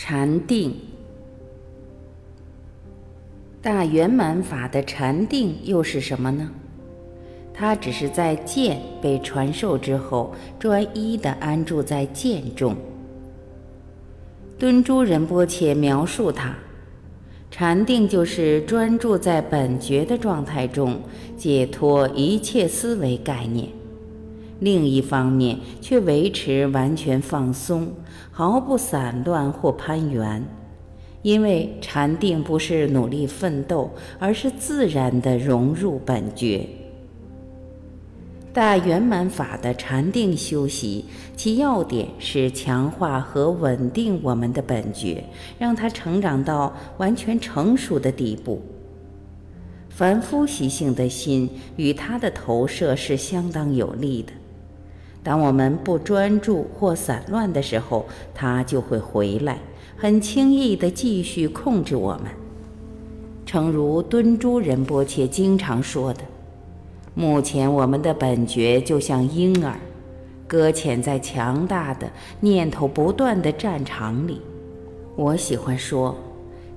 禅定，大圆满法的禅定又是什么呢？它只是在剑被传授之后，专一的安住在剑中。敦珠仁波切描述它：禅定就是专注在本觉的状态中，解脱一切思维概念。另一方面，却维持完全放松，毫不散乱或攀援，因为禅定不是努力奋斗，而是自然的融入本觉。大圆满法的禅定修习，其要点是强化和稳定我们的本觉，让它成长到完全成熟的地步。凡夫习性的心与它的投射是相当有利的。当我们不专注或散乱的时候，它就会回来，很轻易地继续控制我们。诚如敦珠仁波切经常说的：“目前我们的本觉就像婴儿，搁浅在强大的念头不断的战场里。”我喜欢说，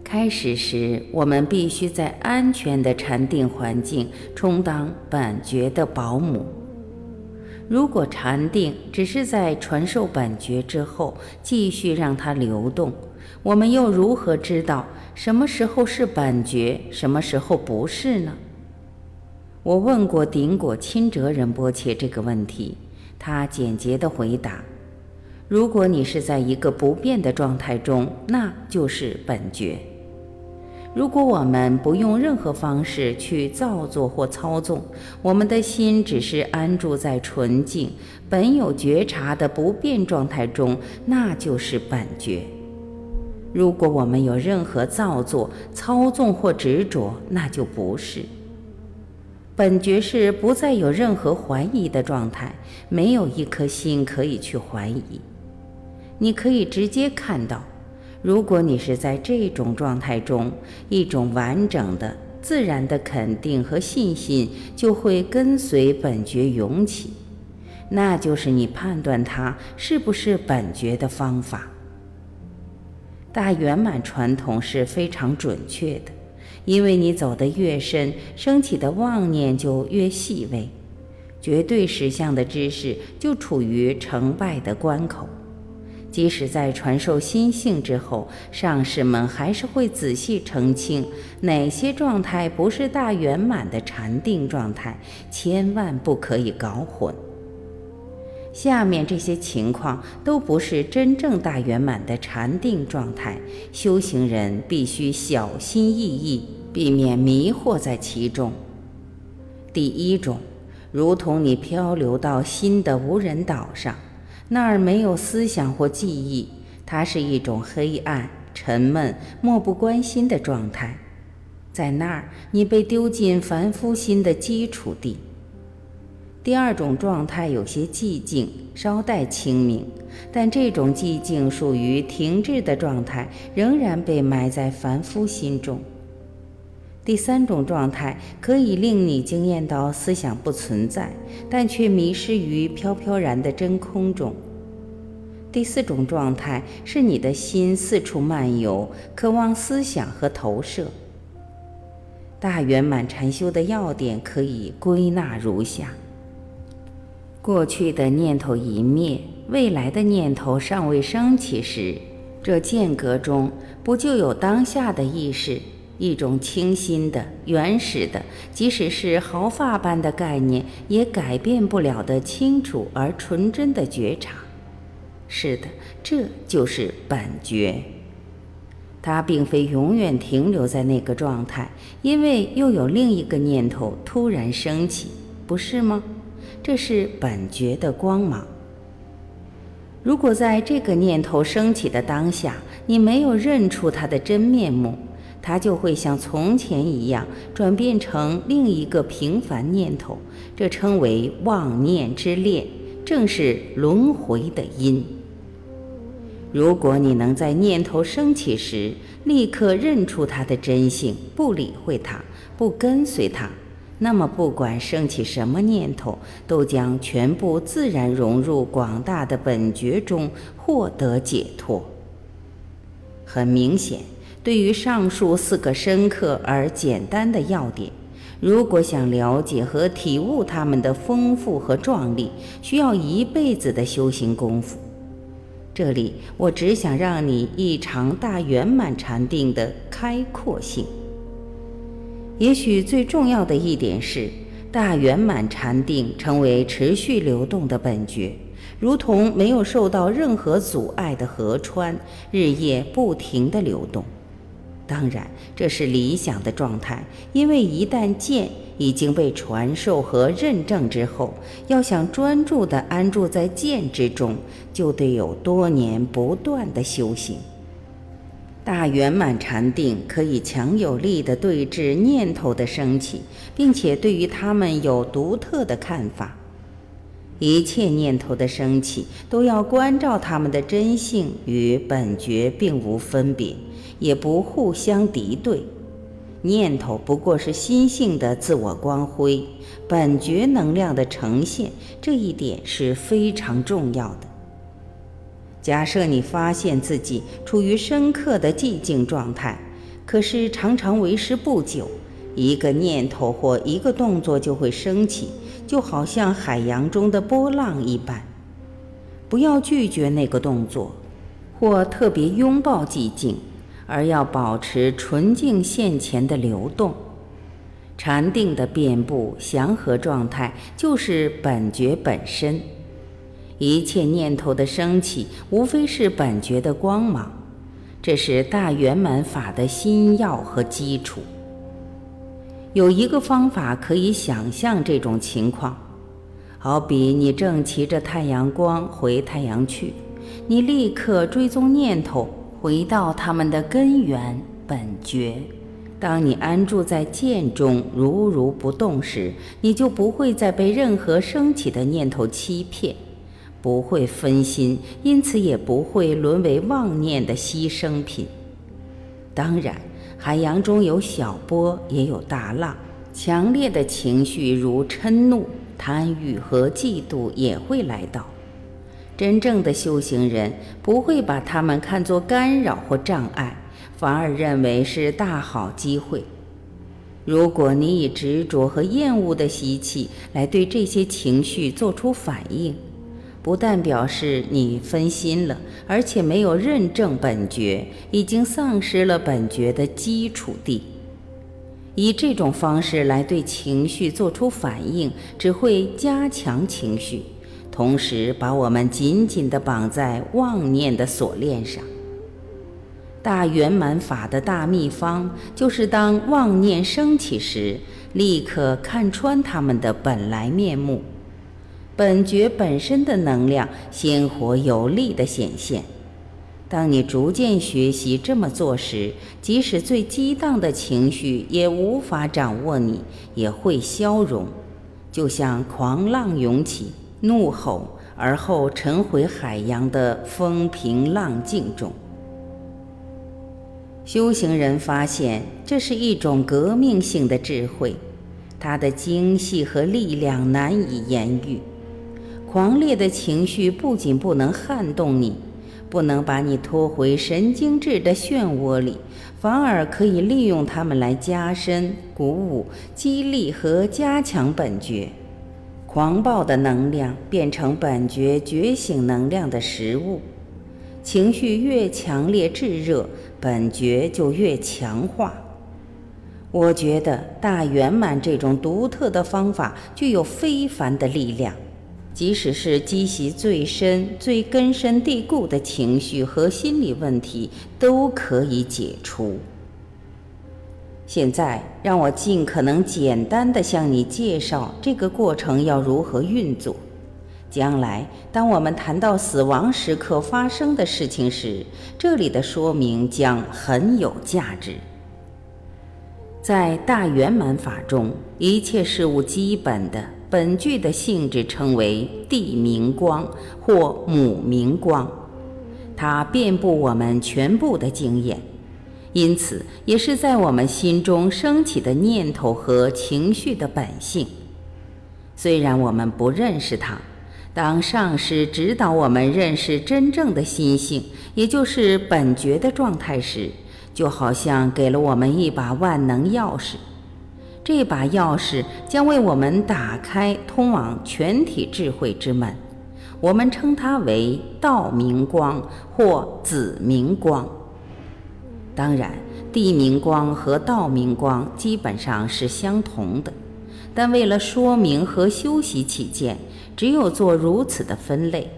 开始时我们必须在安全的禅定环境充当本觉的保姆。如果禅定只是在传授本觉之后继续让它流动，我们又如何知道什么时候是本觉，什么时候不是呢？我问过顶果钦哲仁波切这个问题，他简洁地回答：如果你是在一个不变的状态中，那就是本觉。如果我们不用任何方式去造作或操纵，我们的心只是安住在纯净、本有觉察的不变状态中，那就是本觉。如果我们有任何造作、操纵或执着，那就不是。本觉是不再有任何怀疑的状态，没有一颗心可以去怀疑。你可以直接看到。如果你是在这种状态中，一种完整的、自然的肯定和信心就会跟随本觉涌起，那就是你判断它是不是本觉的方法。大圆满传统是非常准确的，因为你走得越深，升起的妄念就越细微，绝对实相的知识就处于成败的关口。即使在传授心性之后，上师们还是会仔细澄清哪些状态不是大圆满的禅定状态，千万不可以搞混。下面这些情况都不是真正大圆满的禅定状态，修行人必须小心翼翼，避免迷惑在其中。第一种，如同你漂流到新的无人岛上。那儿没有思想或记忆，它是一种黑暗、沉闷、漠不关心的状态。在那儿，你被丢进凡夫心的基础地。第二种状态有些寂静，稍带清明，但这种寂静属于停滞的状态，仍然被埋在凡夫心中。第三种状态可以令你惊艳到思想不存在，但却迷失于飘飘然的真空中。第四种状态是你的心四处漫游，渴望思想和投射。大圆满禅修的要点可以归纳如下：过去的念头一灭，未来的念头尚未升起时，这间隔中不就有当下的意识？一种清新的、原始的，即使是毫发般的概念，也改变不了的清楚而纯真的觉察。是的，这就是本觉。它并非永远停留在那个状态，因为又有另一个念头突然升起，不是吗？这是本觉的光芒。如果在这个念头升起的当下，你没有认出它的真面目。它就会像从前一样转变成另一个平凡念头，这称为妄念之恋，正是轮回的因。如果你能在念头升起时立刻认出它的真性，不理会它，不跟随它，那么不管升起什么念头，都将全部自然融入广大的本觉中，获得解脱。很明显，对于上述四个深刻而简单的要点，如果想了解和体悟它们的丰富和壮丽，需要一辈子的修行功夫。这里，我只想让你一尝大圆满禅定的开阔性。也许最重要的一点是，大圆满禅定成为持续流动的本觉，如同没有受到任何阻碍的河川，日夜不停地流动。当然，这是理想的状态，因为一旦剑已经被传授和认证之后，要想专注地安住在剑之中，就得有多年不断的修行。大圆满禅定可以强有力地对治念头的升起，并且对于他们有独特的看法。一切念头的升起都要关照他们的真性与本觉并无分别，也不互相敌对。念头不过是心性的自我光辉，本觉能量的呈现，这一点是非常重要的。假设你发现自己处于深刻的寂静状态，可是常常为时不久，一个念头或一个动作就会升起，就好像海洋中的波浪一般。不要拒绝那个动作，或特别拥抱寂静，而要保持纯净现前的流动。禅定的遍布祥和状态，就是本觉本身。一切念头的升起，无非是本觉的光芒，这是大圆满法的心要和基础。有一个方法可以想象这种情况，好比你正骑着太阳光回太阳去，你立刻追踪念头，回到它们的根源本觉。当你安住在见中，如如不动时，你就不会再被任何升起的念头欺骗。不会分心，因此也不会沦为妄念的牺牲品。当然，海洋中有小波，也有大浪，强烈的情绪如嗔怒、贪欲和嫉妒也会来到。真正的修行人不会把他们看作干扰或障碍，反而认为是大好机会。如果你以执着和厌恶的习气来对这些情绪做出反应，不但表示你分心了，而且没有认证本觉，已经丧失了本觉的基础地。以这种方式来对情绪做出反应，只会加强情绪，同时把我们紧紧地绑在妄念的锁链上。大圆满法的大秘方，就是当妄念升起时，立刻看穿他们的本来面目。本觉本身的能量鲜活有力的显现。当你逐渐学习这么做时，即使最激荡的情绪也无法掌握你，也会消融，就像狂浪涌起、怒吼而后沉回海洋的风平浪静中。修行人发现，这是一种革命性的智慧，它的精细和力量难以言喻。狂烈的情绪不仅不能撼动你，不能把你拖回神经质的漩涡里，反而可以利用它们来加深、鼓舞、激励和加强本觉。狂暴的能量变成本觉觉醒能量的食物。情绪越强烈炙热，本觉就越强化。我觉得大圆满这种独特的方法具有非凡的力量。即使是积习最深、最根深蒂固的情绪和心理问题，都可以解除。现在，让我尽可能简单的向你介绍这个过程要如何运作。将来，当我们谈到死亡时刻发生的事情时，这里的说明将很有价值。在大圆满法中，一切事物基本的。本句的性质称为地明光或母明光，它遍布我们全部的经验，因此也是在我们心中升起的念头和情绪的本性。虽然我们不认识它，当上师指导我们认识真正的心性，也就是本觉的状态时，就好像给了我们一把万能钥匙。这把钥匙将为我们打开通往全体智慧之门，我们称它为道明光或子明光。当然，地明光和道明光基本上是相同的，但为了说明和修习起见，只有做如此的分类。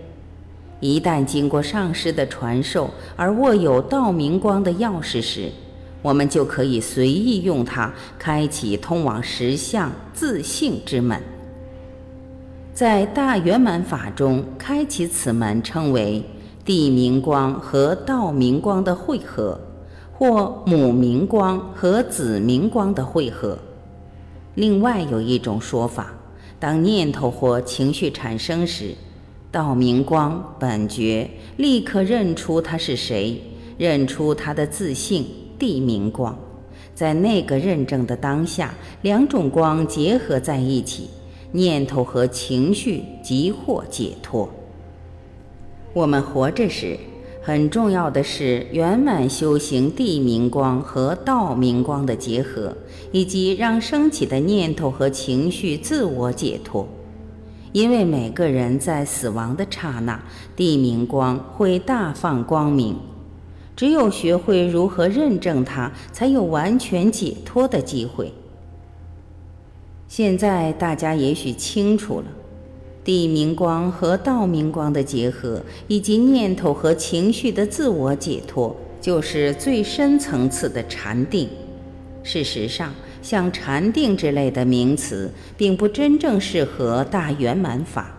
一旦经过上师的传授而握有道明光的钥匙时，我们就可以随意用它开启通往实相自性之门。在大圆满法中，开启此门称为地明光和道明光的汇合，或母明光和子明光的汇合。另外有一种说法，当念头或情绪产生时，道明光本觉立刻认出他是谁，认出他的自性。地明光，在那个认证的当下，两种光结合在一起，念头和情绪即获解脱。我们活着时，很重要的是圆满修行地明光和道明光的结合，以及让升起的念头和情绪自我解脱。因为每个人在死亡的刹那，地明光会大放光明。只有学会如何认证它，才有完全解脱的机会。现在大家也许清楚了，地明光和道明光的结合，以及念头和情绪的自我解脱，就是最深层次的禅定。事实上，像禅定之类的名词，并不真正适合大圆满法，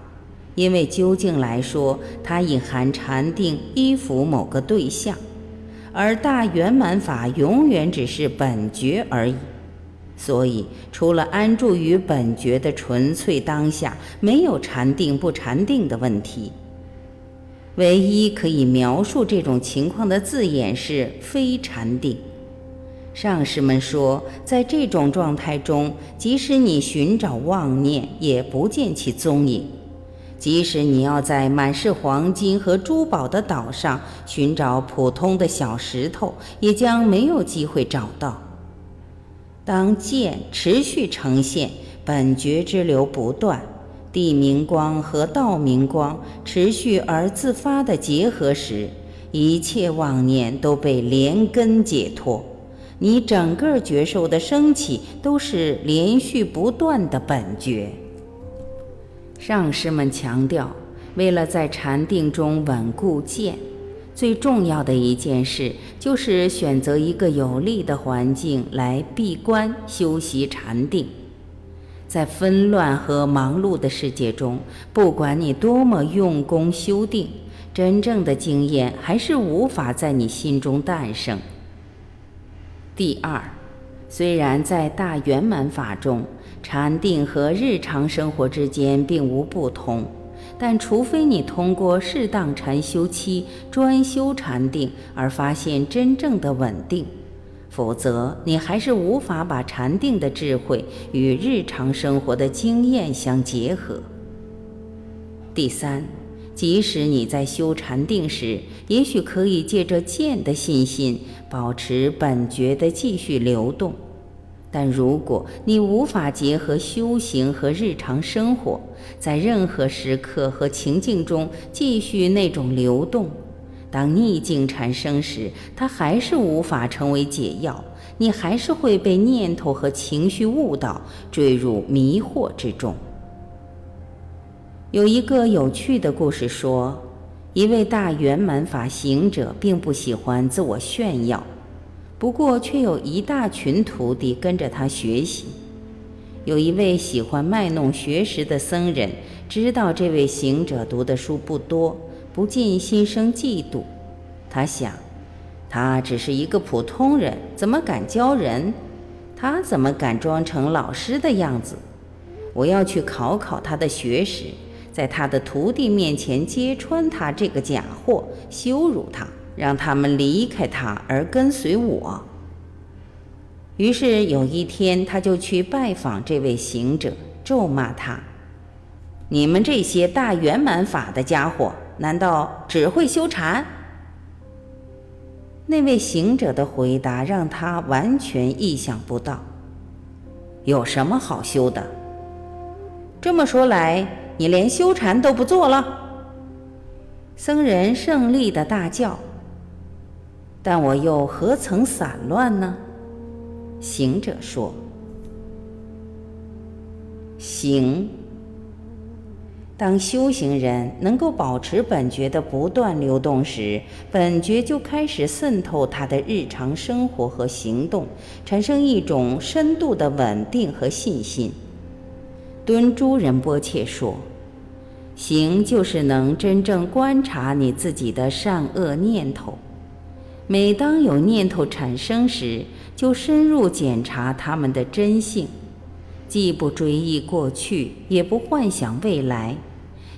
因为究竟来说，它隐含禅定依附某个对象。而大圆满法永远只是本觉而已，所以除了安住于本觉的纯粹当下，没有禅定不禅定的问题。唯一可以描述这种情况的字眼是非禅定。上师们说，在这种状态中，即使你寻找妄念，也不见其踪影。即使你要在满是黄金和珠宝的岛上寻找普通的小石头，也将没有机会找到。当剑持续呈现，本觉之流不断，地明光和道明光持续而自发的结合时，一切妄念都被连根解脱。你整个觉受的升起都是连续不断的本觉。上师们强调，为了在禅定中稳固见，最重要的一件事就是选择一个有利的环境来闭关修习禅定。在纷乱和忙碌的世界中，不管你多么用功修定，真正的经验还是无法在你心中诞生。第二，虽然在大圆满法中，禅定和日常生活之间并无不同，但除非你通过适当禅修期专修禅定而发现真正的稳定，否则你还是无法把禅定的智慧与日常生活的经验相结合。第三，即使你在修禅定时，也许可以借着见的信心，保持本觉的继续流动。但如果你无法结合修行和日常生活，在任何时刻和情境中继续那种流动，当逆境产生时，它还是无法成为解药，你还是会被念头和情绪误导，坠入迷惑之中。有一个有趣的故事说，一位大圆满法行者并不喜欢自我炫耀。不过，却有一大群徒弟跟着他学习。有一位喜欢卖弄学识的僧人，知道这位行者读的书不多，不禁心生嫉妒。他想，他只是一个普通人，怎么敢教人？他怎么敢装成老师的样子？我要去考考他的学识，在他的徒弟面前揭穿他这个假货，羞辱他。让他们离开他而跟随我。于是有一天，他就去拜访这位行者，咒骂他：“你们这些大圆满法的家伙，难道只会修禅？那位行者的回答让他完全意想不到。有什么好修的？这么说来，你连修禅都不做了？僧人胜利的大叫。但我又何曾散乱呢？行者说：“行。当修行人能够保持本觉的不断流动时，本觉就开始渗透他的日常生活和行动，产生一种深度的稳定和信心。”敦珠仁波切说：“行就是能真正观察你自己的善恶念头。”每当有念头产生时，就深入检查他们的真性，既不追忆过去，也不幻想未来，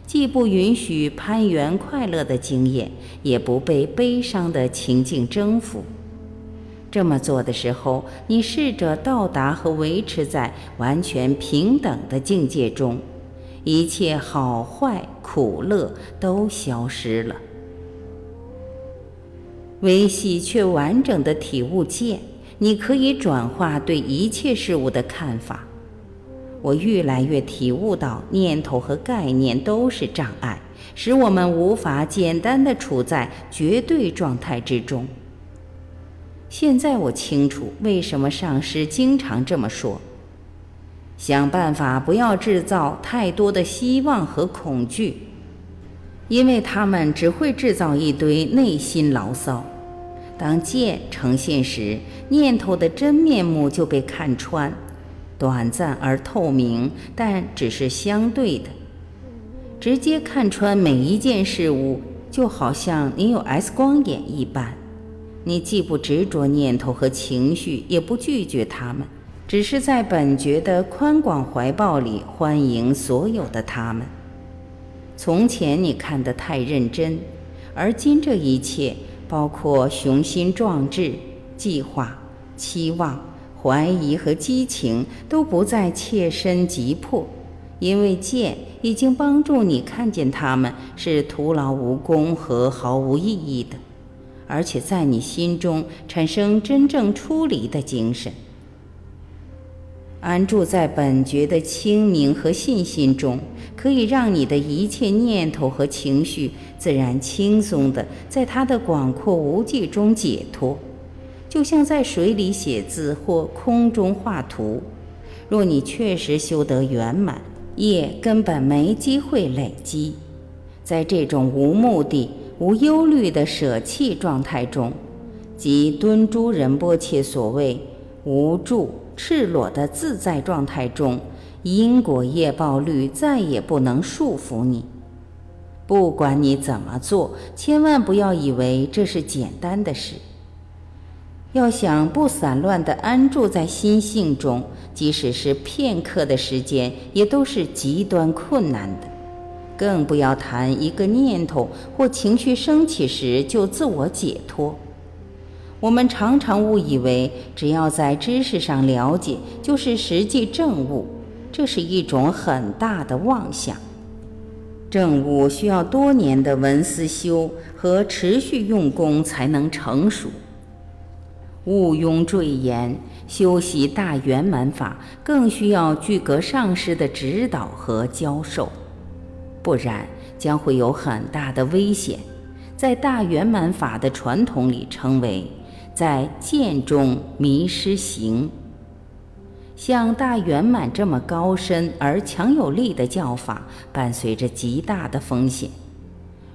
既不允许攀缘快乐的经验，也不被悲伤的情境征服。这么做的时候，你试着到达和维持在完全平等的境界中，一切好坏、苦乐都消失了。维系却完整的体悟见，你可以转化对一切事物的看法。我越来越体悟到，念头和概念都是障碍，使我们无法简单的处在绝对状态之中。现在我清楚为什么上师经常这么说：想办法不要制造太多的希望和恐惧。因为他们只会制造一堆内心牢骚。当见呈现时，念头的真面目就被看穿，短暂而透明，但只是相对的。直接看穿每一件事物，就好像你有 X 光眼一般。你既不执着念头和情绪，也不拒绝他们，只是在本觉的宽广怀抱里欢迎所有的他们。从前你看得太认真，而今这一切，包括雄心壮志、计划、期望、怀疑和激情，都不再切身急迫，因为见已经帮助你看见他们是徒劳无功和毫无意义的，而且在你心中产生真正出离的精神。安住在本觉的清明和信心中，可以让你的一切念头和情绪自然轻松地在它的广阔无际中解脱，就像在水里写字或空中画图。若你确实修得圆满，业根本没机会累积。在这种无目的、无忧虑的舍弃状态中，即敦珠仁波切所谓无助。赤裸的自在状态中，因果业报律再也不能束缚你。不管你怎么做，千万不要以为这是简单的事。要想不散乱地安住在心性中，即使是片刻的时间，也都是极端困难的。更不要谈一个念头或情绪升起时就自我解脱。我们常常误以为，只要在知识上了解，就是实际证悟，这是一种很大的妄想。证悟需要多年的闻思修和持续用功才能成熟。毋庸赘言，修习大圆满法更需要具格上师的指导和教授，不然将会有很大的危险。在大圆满法的传统里，称为。在见中迷失行，像大圆满这么高深而强有力的教法，伴随着极大的风险。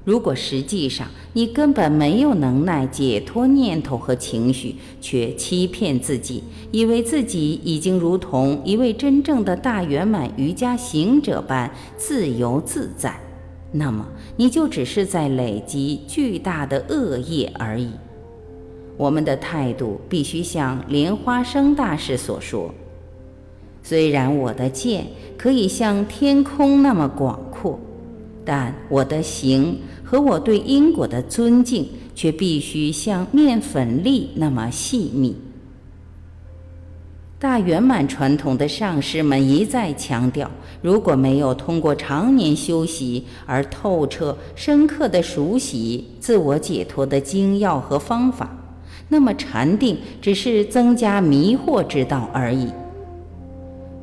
如果实际上你根本没有能耐解脱念头和情绪，却欺骗自己，以为自己已经如同一位真正的大圆满瑜伽行者般自由自在，那么你就只是在累积巨大的恶业而已。我们的态度必须像莲花生大师所说：“虽然我的剑可以像天空那么广阔，但我的行和我对因果的尊敬却必须像面粉粒那么细密。”大圆满传统的上师们一再强调，如果没有通过常年修习而透彻深刻的熟悉自我解脱的精要和方法，那么禅定只是增加迷惑之道而已。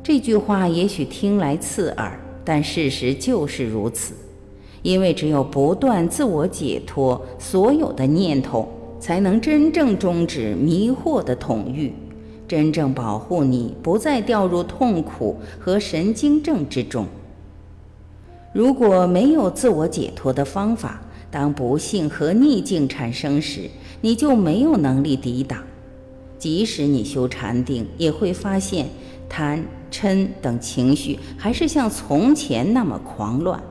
这句话也许听来刺耳，但事实就是如此。因为只有不断自我解脱所有的念头，才能真正终止迷惑的统御。真正保护你不再掉入痛苦和神经症之中。如果没有自我解脱的方法，当不幸和逆境产生时，你就没有能力抵挡。即使你修禅定，也会发现贪嗔等情绪还是像从前那么狂乱。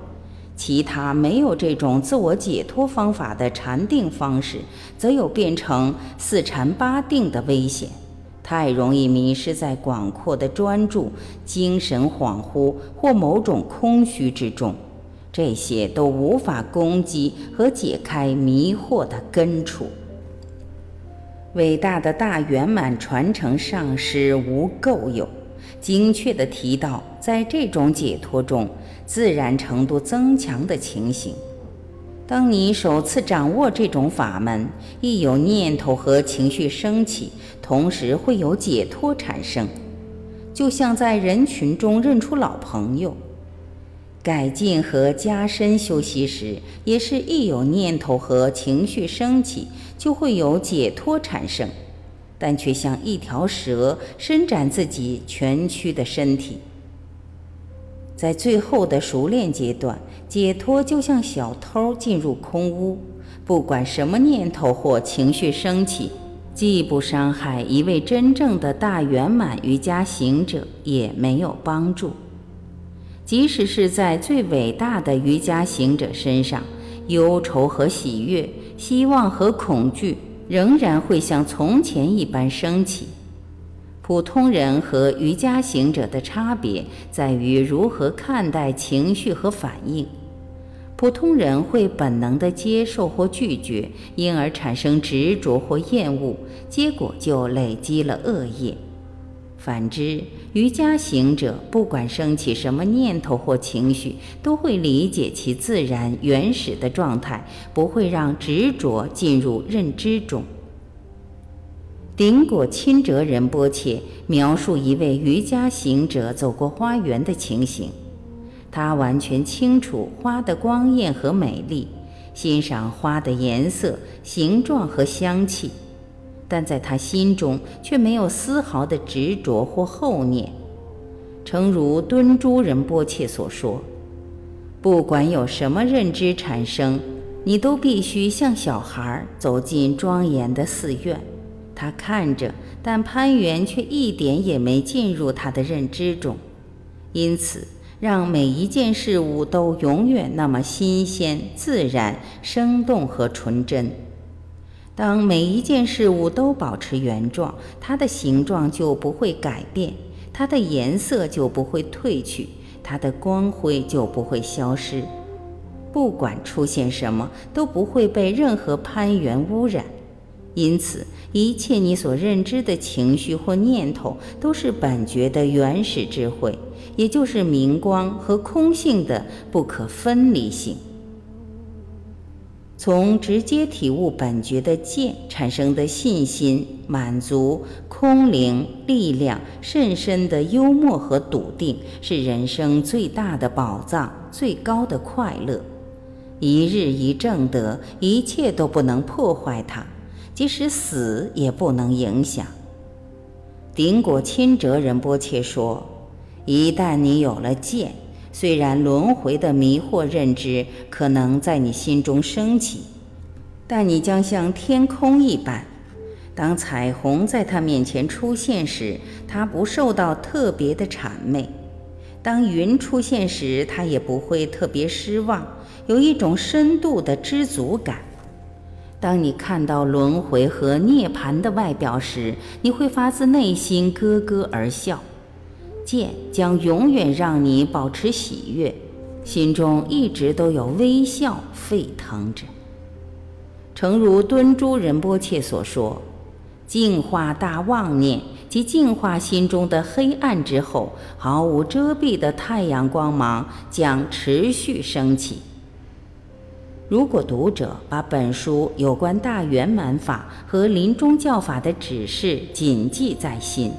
其他没有这种自我解脱方法的禅定方式，则有变成四禅八定的危险。太容易迷失在广阔的专注、精神恍惚或某种空虚之中，这些都无法攻击和解开迷惑的根处。伟大的大圆满传承上师无垢有，精确地提到，在这种解脱中，自然程度增强的情形。当你首次掌握这种法门，一有念头和情绪升起，同时会有解脱产生，就像在人群中认出老朋友。改进和加深修习时，也是一有念头和情绪升起，就会有解脱产生，但却像一条蛇伸展自己蜷曲的身体。在最后的熟练阶段，解脱就像小偷进入空屋，不管什么念头或情绪升起，既不伤害一位真正的大圆满瑜伽行者，也没有帮助。即使是在最伟大的瑜伽行者身上，忧愁和喜悦、希望和恐惧，仍然会像从前一般升起。普通人和瑜伽行者的差别在于如何看待情绪和反应。普通人会本能地接受或拒绝，因而产生执着或厌恶，结果就累积了恶业。反之，瑜伽行者不管升起什么念头或情绪，都会理解其自然原始的状态，不会让执着进入认知中。顶果钦哲仁波切描述一位瑜伽行者走过花园的情形，他完全清楚花的光艳和美丽，欣赏花的颜色、形状和香气，但在他心中却没有丝毫的执着或后念。诚如敦珠仁波切所说：“不管有什么认知产生，你都必须像小孩走进庄严的寺院。”他看着，但攀援却一点也没进入他的认知中，因此让每一件事物都永远那么新鲜、自然、生动和纯真。当每一件事物都保持原状，它的形状就不会改变，它的颜色就不会褪去，它的光辉就不会消失。不管出现什么，都不会被任何攀援污染。因此，一切你所认知的情绪或念头，都是本觉的原始智慧，也就是明光和空性的不可分离性。从直接体悟本觉的见产生的信心、满足、空灵、力量、甚深的幽默和笃定，是人生最大的宝藏、最高的快乐。一日一正德，一切都不能破坏它。即使死也不能影响。顶果钦哲仁波切说：“一旦你有了见，虽然轮回的迷惑认知可能在你心中升起，但你将像天空一般。当彩虹在他面前出现时，他不受到特别的谄媚；当云出现时，他也不会特别失望，有一种深度的知足感。”当你看到轮回和涅槃的外表时，你会发自内心咯咯而笑。见将永远让你保持喜悦，心中一直都有微笑沸腾着。诚如敦珠仁波切所说：“净化大妄念，及净化心中的黑暗之后，毫无遮蔽的太阳光芒将持续升起。如果读者把本书有关大圆满法和临终教法的指示谨记在心，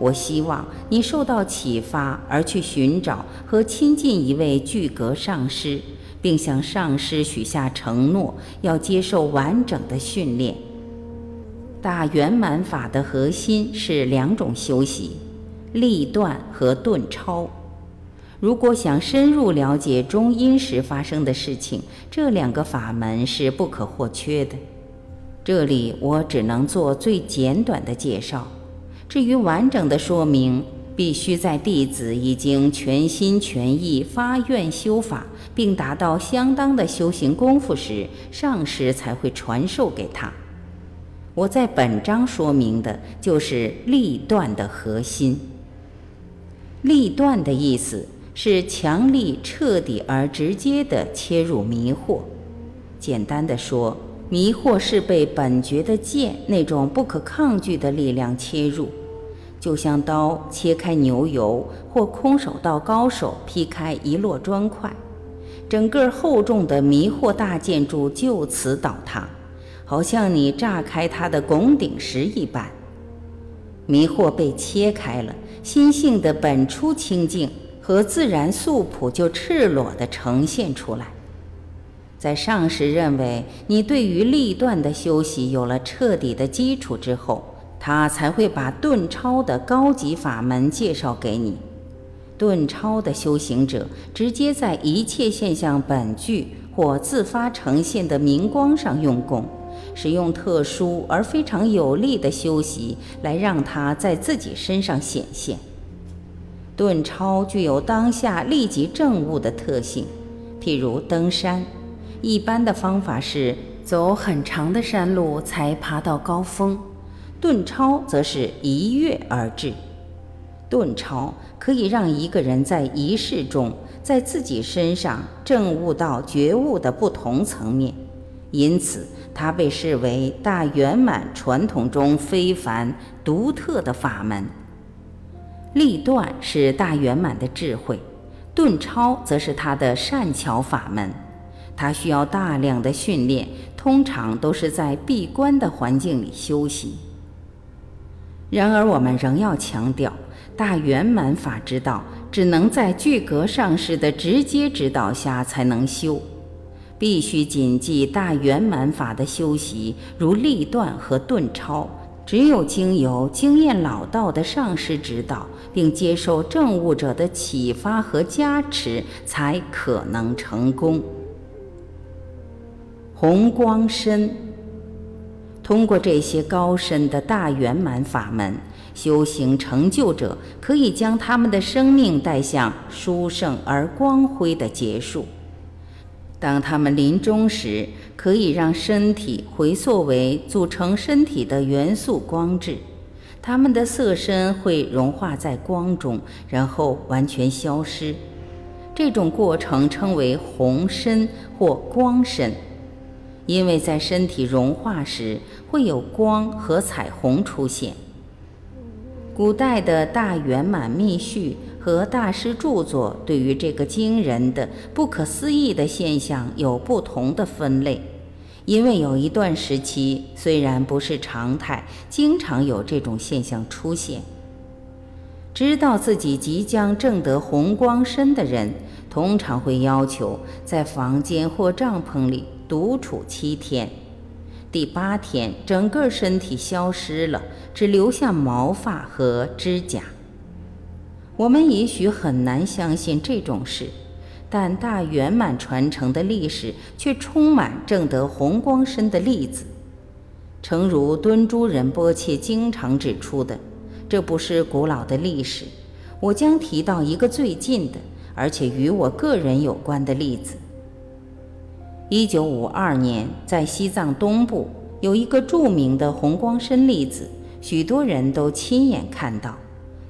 我希望你受到启发而去寻找和亲近一位具格上师，并向上师许下承诺，要接受完整的训练。大圆满法的核心是两种修习：立断和顿超。如果想深入了解中阴时发生的事情，这两个法门是不可或缺的。这里我只能做最简短的介绍。至于完整的说明，必须在弟子已经全心全意发愿修法，并达到相当的修行功夫时，上师才会传授给他。我在本章说明的就是立断的核心。立断的意思。是强力、彻底而直接地切入迷惑。简单的说，迷惑是被本觉的剑那种不可抗拒的力量切入，就像刀切开牛油，或空手道高手劈开一摞砖块，整个厚重的迷惑大建筑就此倒塌，好像你炸开它的拱顶石一般。迷惑被切开了，心性的本初清净。和自然素朴就赤裸地呈现出来。在上师认为你对于立断的修习有了彻底的基础之后，他才会把顿超的高级法门介绍给你。顿超的修行者直接在一切现象本具或自发呈现的明光上用功，使用特殊而非常有力的修习来让它在自己身上显现。顿超具有当下立即证悟的特性，譬如登山，一般的方法是走很长的山路才爬到高峰，顿超则是一跃而至。顿超可以让一个人在一世中，在自己身上证悟到觉悟的不同层面，因此它被视为大圆满传统中非凡独特的法门。立断是大圆满的智慧，顿超则是他的善巧法门。他需要大量的训练，通常都是在闭关的环境里修行。然而，我们仍要强调，大圆满法之道只能在具格上师的直接指导下才能修，必须谨记大圆满法的修习，如立断和顿超。只有经由经验老道的上师指导，并接受证悟者的启发和加持，才可能成功。红光身，通过这些高深的大圆满法门，修行成就者可以将他们的生命带向殊胜而光辉的结束。当他们临终时，可以让身体回溯为组成身体的元素光质，它们的色身会融化在光中，然后完全消失。这种过程称为红身或光身，因为在身体融化时会有光和彩虹出现。古代的大圆满密续。和大师著作对于这个惊人的、不可思议的现象有不同的分类，因为有一段时期虽然不是常态，经常有这种现象出现。知道自己即将证得红光身的人，通常会要求在房间或帐篷里独处七天，第八天整个身体消失了，只留下毛发和指甲。我们也许很难相信这种事，但大圆满传承的历史却充满正得红光身的例子。诚如敦珠仁波切经常指出的，这不是古老的历史。我将提到一个最近的，而且与我个人有关的例子。一九五二年，在西藏东部有一个著名的红光身粒子，许多人都亲眼看到，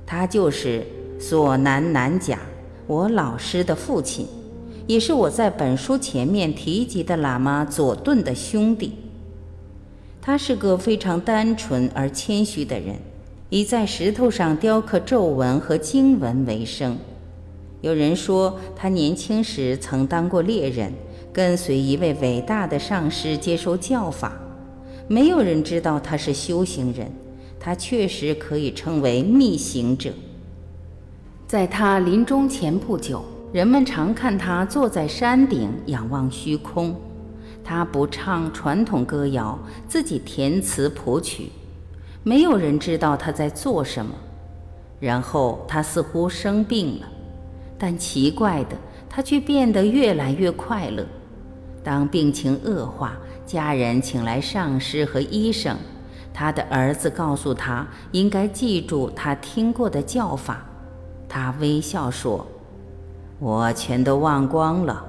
他就是。索南南甲，我老师的父亲，也是我在本书前面提及的喇嘛佐顿的兄弟。他是个非常单纯而谦虚的人，以在石头上雕刻皱纹和经文为生。有人说，他年轻时曾当过猎人，跟随一位伟大的上师接受教法。没有人知道他是修行人，他确实可以称为密行者。在他临终前不久，人们常看他坐在山顶仰望虚空。他不唱传统歌谣，自己填词谱曲。没有人知道他在做什么。然后他似乎生病了，但奇怪的，他却变得越来越快乐。当病情恶化，家人请来上师和医生。他的儿子告诉他，应该记住他听过的教法。他微笑说：“我全都忘光了。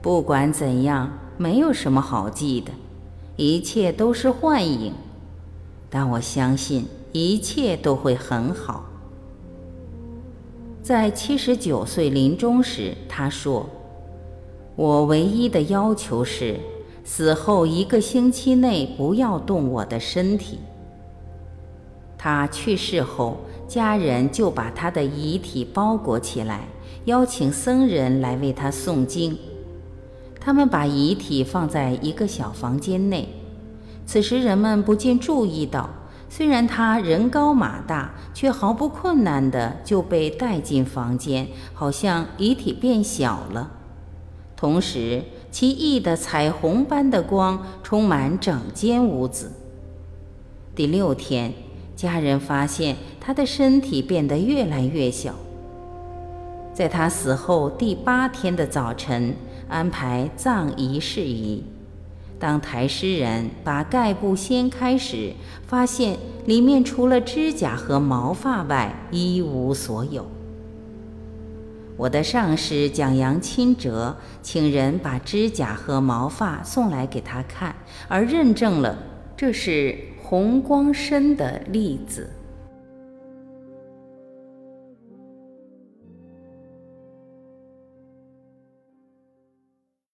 不管怎样，没有什么好记的，一切都是幻影。”但我相信一切都会很好。在七十九岁临终时，他说：“我唯一的要求是，死后一个星期内不要动我的身体。”他去世后，家人就把他的遗体包裹起来，邀请僧人来为他诵经。他们把遗体放在一个小房间内。此时人们不禁注意到，虽然他人高马大，却毫不困难地就被带进房间，好像遗体变小了。同时，奇异的彩虹般的光充满整间屋子。第六天，家人发现他的身体变得越来越小。在他死后第八天的早晨，安排葬仪事宜。当抬尸人把盖布掀开时，发现里面除了指甲和毛发外一无所有。我的上师蒋扬钦哲请人把指甲和毛发送来给他看，而认证了这是红光身的例子。